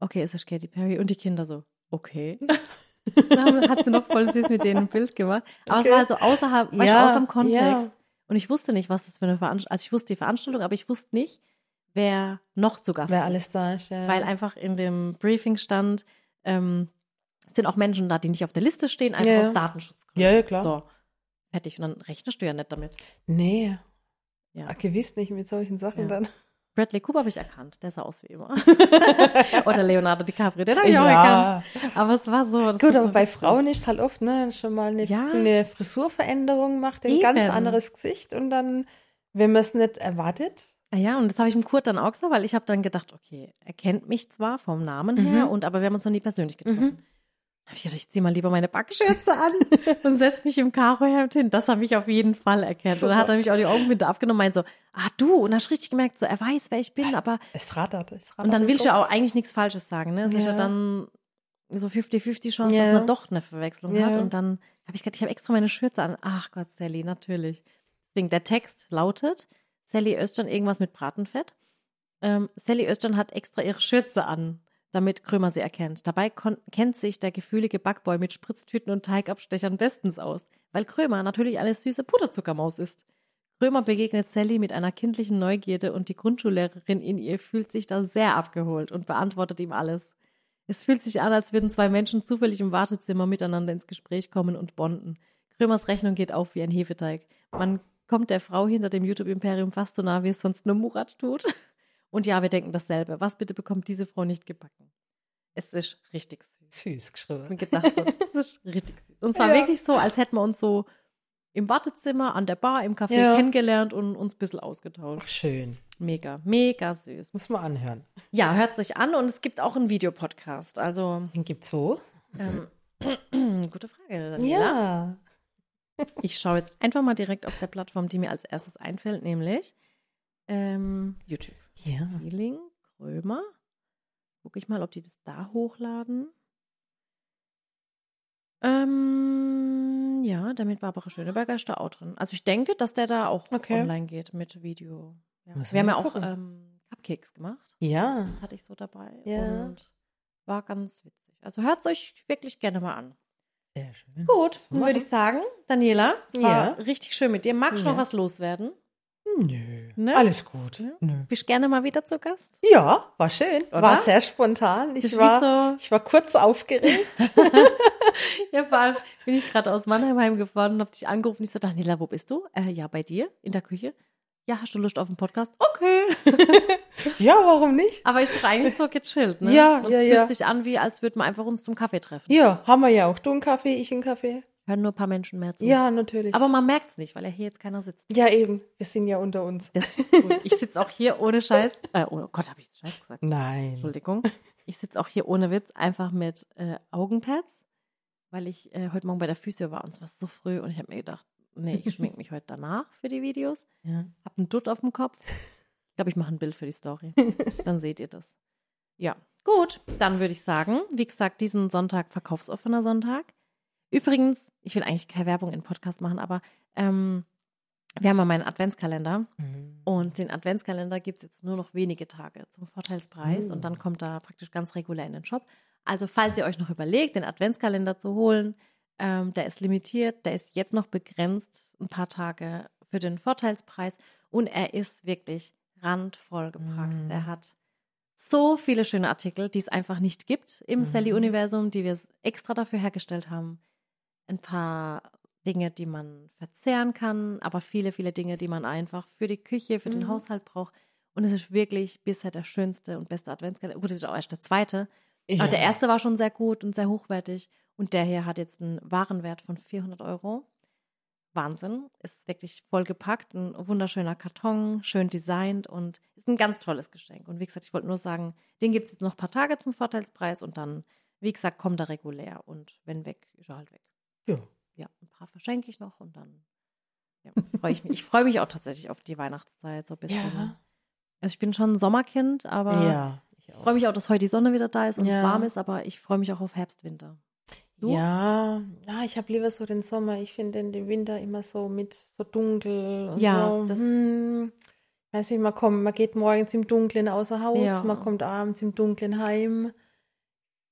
okay, es ist Katy Perry und die Kinder so, okay. dann hat sie noch voll süß mit denen ein Bild gemacht. Aber Okay. es war also außerhalb, Ja, außer dem Kontext. ja. Und ich wusste nicht, was das für eine Veranstaltung, also ich wusste die Veranstaltung, aber ich wusste nicht, wer noch zu Gast Wer ist alles da ist, ja. weil einfach in dem Briefing stand, ähm, es sind auch Menschen da, die nicht auf der Liste stehen, einfach Ja, aus ja. Datenschutzgründen. Ja, ja, klar. So, fertig. Und dann rechnest du ja nicht damit. Nee. Ja. Ach, gewiss nicht mit solchen Sachen Ja. dann. Bradley Cooper habe ich erkannt, der sah aus wie immer. Oder Leonardo DiCaprio, den habe ich auch erkannt. Aber es war so. Gut, aber so bei. Frauen ist halt oft, ne, schon mal eine, Ja. eine Frisurveränderung macht ein Eben. ganz anderes Gesicht und dann, wenn man es nicht erwartet, Ja, und das habe ich dem Kurt dann auch gesagt, weil ich habe dann gedacht, okay, er kennt mich zwar vom Namen her, Mhm. und aber wir haben uns noch nie persönlich getroffen. Mhm. Hab ich gedacht, ich ziehe mal lieber meine Backschürze an und setze mich im Karohemd hin. Das habe ich auf jeden Fall erkannt. Und dann hat er mich auch die Augenbinde abgenommen und meint so, ah du, und dann hast richtig gemerkt, so, er weiß, wer ich bin, aber es rattert, es rattert. Und dann willst du ja auch eigentlich nichts Falsches sagen, ne? Es ist ja Ja. dann so 50-50 Chance, Ja. dass man doch eine Verwechslung Ja. hat. Und dann habe ich gedacht, ich habe extra meine Schürze an. Ach Gott, Sally, natürlich. Deswegen, der Text lautet, Sally Özcan irgendwas mit Bratenfett. Ähm, Sally Özcan hat extra ihre Schürze an, damit Krömer sie erkennt. Dabei kennt sich der gefühlige Backboy mit Spritztüten und Teigabstechern bestens aus, weil Krömer natürlich eine süße Puderzuckermaus ist. Krömer begegnet Sally mit einer kindlichen Neugierde und die Grundschullehrerin in ihr fühlt sich da sehr abgeholt und beantwortet ihm alles. Es fühlt sich an, als würden zwei Menschen zufällig im Wartezimmer miteinander ins Gespräch kommen und bonden. Krömers Rechnung geht auf wie ein Hefeteig. Man kommt der Frau hinter dem YouTube-Imperium fast so nah, wie es sonst nur Murat tut. Und ja, wir denken dasselbe. Was bitte bekommt diese Frau nicht gebacken? Es ist richtig süß. süß geschrieben. mir gedacht, das ist richtig süß. Und zwar Ja. wirklich so, als hätten wir uns so im Wartezimmer, an der Bar, im Café Ja. kennengelernt und uns ein bisschen ausgetauscht. Ach, schön. Mega, mega süß. Muss man anhören. Ja, hört sich an und es gibt auch einen Videopodcast. Also, Den gibt's wo? ähm, gute Frage, Daniela. Ja. Ich schaue jetzt einfach mal direkt auf der Plattform, die mir als erstes einfällt, nämlich ähm, YouTube. Ja. Feeling, Krömer. Gucke ich mal, ob die das da hochladen. Ähm, ja, der mit Barbara Schöneberger ist da auch drin. Also ich denke, dass der da auch Okay. online geht mit Video. Ja. Wir haben ja auch ähm, Cupcakes gemacht. Ja. Das hatte ich so dabei. Ja. Und war ganz witzig. Also hört es euch wirklich gerne mal an. Sehr schön. Gut, dann würde ich sagen, Daniela, war Ja. richtig schön mit dir. Magst du Ja. noch was loswerden? Nö. Ne? Alles gut. Ne? Nö. Bist gerne mal wieder zu Gast? Ja, war schön. Oder? War sehr spontan. Ich war, so, ich war kurz aufgeregt. ja, vor allem bin ich gerade aus Mannheim heimgefahren und hab dich angerufen. Ich so, Daniela, wo bist du? Äh, ja, bei dir, in der Küche. Ja, hast du Lust auf einen Podcast? Okay. ja, warum nicht? Aber ich bin eigentlich so gechillt, ne? Ja, und ja, es fühlt ja. sich an, wie als würden wir einfach uns zum Kaffee treffen. Ja, haben wir ja auch. Du einen Kaffee, ich einen Kaffee. Hören nur ein paar Menschen mehr zu. Ja, natürlich. Aber man merkt's nicht, weil ja hier jetzt keiner sitzt. ja, eben. Wir sind ja unter uns. Das ist gut. Ich sitze auch hier ohne Scheiß. Äh, oh Gott, habe ich Scheiß gesagt? Nein. Entschuldigung. Ich sitze auch hier ohne Witz einfach mit äh, Augenpads, weil ich äh, heute Morgen bei der Physio war und es war so früh und ich habe mir gedacht, nee, ich schminke mich heute danach für die Videos. Ja. Hab einen Dutt auf dem Kopf. Ich glaube, ich mache ein Bild für die Story. Dann seht ihr das. Ja, gut. Dann würde ich sagen, wie gesagt, diesen Sonntag verkaufsoffener Sonntag. Übrigens, ich will eigentlich keine Werbung in Podcast machen, aber ähm, wir haben ja meinen Adventskalender. Mhm. Und den Adventskalender gibt es jetzt nur noch wenige Tage zum Vorteilspreis Oh. und dann kommt er praktisch ganz regulär in den Shop. Also falls ihr euch noch überlegt, den Adventskalender zu holen, ähm, der ist limitiert, der ist jetzt noch begrenzt, ein paar Tage für den Vorteilspreis und er ist wirklich randvoll gepackt. Mm. Er hat so viele schöne Artikel, die es einfach nicht gibt im Mhm. Sally-Universum, die wir extra dafür hergestellt haben. Ein paar Dinge, die man verzehren kann, aber viele, viele Dinge, die man einfach für die Küche, für den Mhm. Haushalt braucht. Und es ist wirklich bisher der schönste und beste Adventskalender. Gut, es ist auch erst der zweite. Ja. Aber der erste war schon sehr gut und sehr hochwertig. Und der hier hat jetzt einen Warenwert von 400 Euro. Wahnsinn. Ist wirklich voll gepackt. Ein wunderschöner Karton, schön designt und ist ein ganz tolles Geschenk. Und wie gesagt, ich wollte nur sagen, den gibt es jetzt noch ein paar Tage zum Vorteilspreis und dann, wie gesagt, kommt er regulär. Und wenn weg, ist er halt weg. Ja. Ja, ein paar verschenke ich noch und dann ja, freue ich mich. Ich freue mich auch tatsächlich auf die Weihnachtszeit so ein bisschen. Ja. Also ich bin schon ein Sommerkind, aber ja, ich freue mich auch, dass heute die Sonne wieder da ist und Ja. es warm ist, aber ich freue mich auch auf Herbst, Winter. Du? Ja, ja, ich habe lieber so den Sommer. Ich finde den, Winter immer so mit so dunkel und Ja, so. das- hm, weiß nicht, man kommt, man geht morgens im Dunkeln außer Haus, Ja. man kommt abends im Dunkeln heim.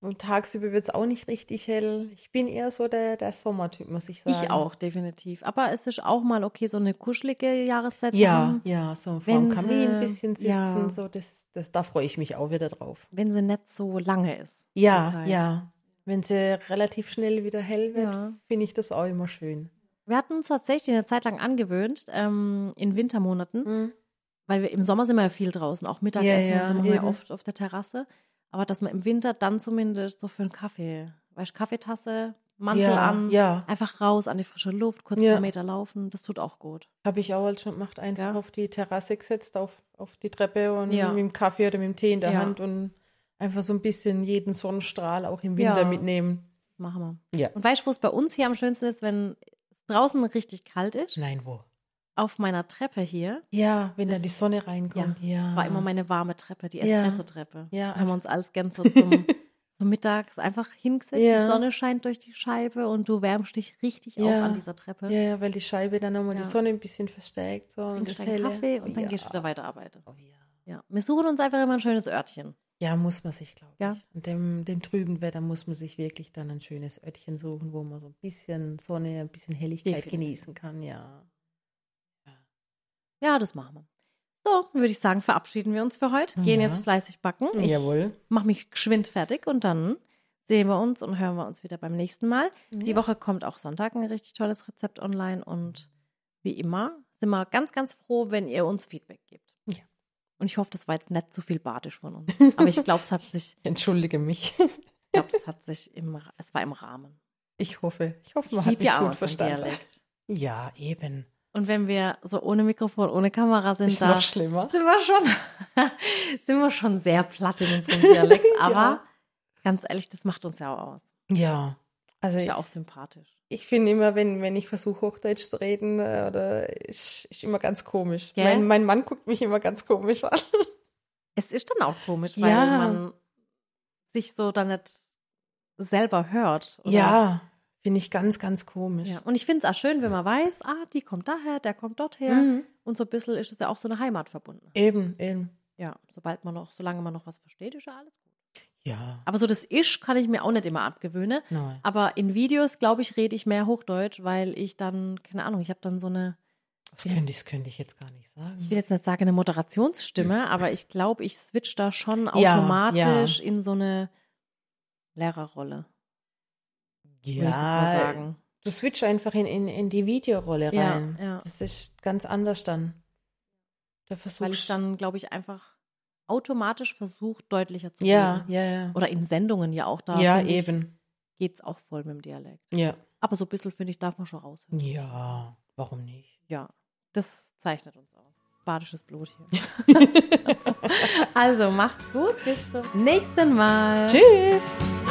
Und tagsüber wird es auch nicht richtig hell. Ich bin eher so der, der Sommertyp, muss ich sagen. Ich auch, definitiv. Aber es ist auch mal okay, so eine kuschelige Jahreszeit Ja, ja, so Wenn vorm Kamin ein bisschen sitzen, ja. so das, das, da freue ich mich auch wieder drauf. Wenn sie nicht so lange ist. Ja, ja. Wenn sie relativ schnell wieder hell wird, Ja. finde ich das auch immer schön. Wir hatten uns tatsächlich eine Zeit lang angewöhnt, ähm, in Wintermonaten, Mhm. weil wir im Sommer sind wir ja viel draußen, auch Mittagessen Ja, ja, machen wir oft auf der Terrasse. Aber dass man im Winter dann zumindest so für einen Kaffee, weißt Kaffeetasse, Mantel ja, an, Ja, einfach raus an die frische Luft, kurz Ja. ein paar Meter laufen, das tut auch gut. habe ich auch halt schon gemacht. Einfach auf die Terrasse gesetzt, auf, auf die Treppe und mit dem Kaffee oder mit dem Tee in der. Hand und einfach so ein bisschen jeden Sonnenstrahl auch im Winter Ja. mitnehmen. Machen wir. Ja. Und weißt du, wo es bei uns hier am schönsten ist, wenn es draußen richtig kalt ist? Nein, wo? Auf meiner Treppe hier. Ja, wenn dann die Sonne reinkommt. Ja. Das war immer meine warme Treppe, die Ja. Espresso-Treppe. Ja, Da haben wir uns alles gern so zum, so mittags einfach hingesetzt. Ja. Die Sonne scheint durch die Scheibe und du wärmst dich richtig Ja. auf an dieser Treppe. ja, ja, weil die Scheibe dann nochmal Ja. die Sonne ein bisschen verstärkt. So, und das. Kaffee und dann ja. gehst du wieder weiterarbeiten. Oh, ja. Ja. Wir suchen uns einfach immer ein schönes Örtchen. Ja, muss man sich, glaube ich. Ja. Und dem, dem trüben Wetter muss man sich wirklich dann ein schönes Örtchen suchen, wo man so ein bisschen Sonne, ein bisschen Helligkeit Definitiv. genießen kann, ja. Ja, das machen wir. So, dann würde ich sagen, verabschieden wir uns für heute. Gehen Ja. jetzt fleißig backen. Ich Jawohl. mache mich geschwind fertig und dann sehen wir uns und hören wir uns wieder beim nächsten Mal. Die Ja. Woche kommt auch Sonntag ein richtig tolles Rezept online und wie immer sind wir ganz, ganz froh, wenn ihr uns Feedback gebt. Und ich hoffe, das war jetzt nicht zu viel badisch von uns. Aber ich glaube, es hat sich, Ich entschuldige mich. ich glaube, es hat sich im, es war im Rahmen. Ich hoffe, ich hoffe, Ich man hat liebe mich ja gut verstanden. Dialekt. Ja, eben. Und wenn wir so ohne Mikrofon, ohne Kamera sind, Ist da noch schlimmer. sind wir schon, sind wir schon sehr platt in unserem Dialekt. Aber Ja. ganz ehrlich, das macht uns ja auch aus. Ja. Also Ist ja auch sympathisch. ich finde immer, wenn, wenn ich versuche, Hochdeutsch zu reden, äh, oder ist, ist immer ganz komisch. Gell? Mein, mein Mann guckt mich immer ganz komisch an. Es ist dann auch komisch, weil Ja. man sich so dann nicht selber hört. oder? Ja, finde ich ganz, ganz komisch. ja. Und ich finde es auch schön, wenn man weiß, ah, die kommt daher, der kommt dorther. Mhm. Und so ein bisschen ist es ja auch so eine Heimat verbunden. Eben, eben. Ja, sobald man noch, solange man noch was versteht, ist ja alles gut. Ja. Aber so das Ich kann ich mir auch nicht immer abgewöhnen. Nein. Aber in Videos, glaube ich, rede ich mehr Hochdeutsch, weil ich dann, keine Ahnung, ich habe dann so eine, Das könnte ich, das könnte ich jetzt gar nicht sagen. ich will jetzt nicht sagen eine Moderationsstimme, aber ich glaube, ich switch da schon Ja, automatisch in so eine Lehrerrolle, Ja, du switch einfach in, in, in die Videorolle Ja, rein. ja. Das ist ganz anders dann. Da Weil ich dann, glaube ich, einfach automatisch versuche, deutlicher zu Ja, reden. ja, ja. Oder in Sendungen ja auch da. ja, eben. Geht's auch voll mit dem Dialekt. Ja. Aber so ein bisschen, finde ich, darf man schon raushören. Ja, warum nicht? Ja, das zeichnet uns aus. Badisches Blut hier. also macht's gut, bis zum nächsten Mal. Tschüss!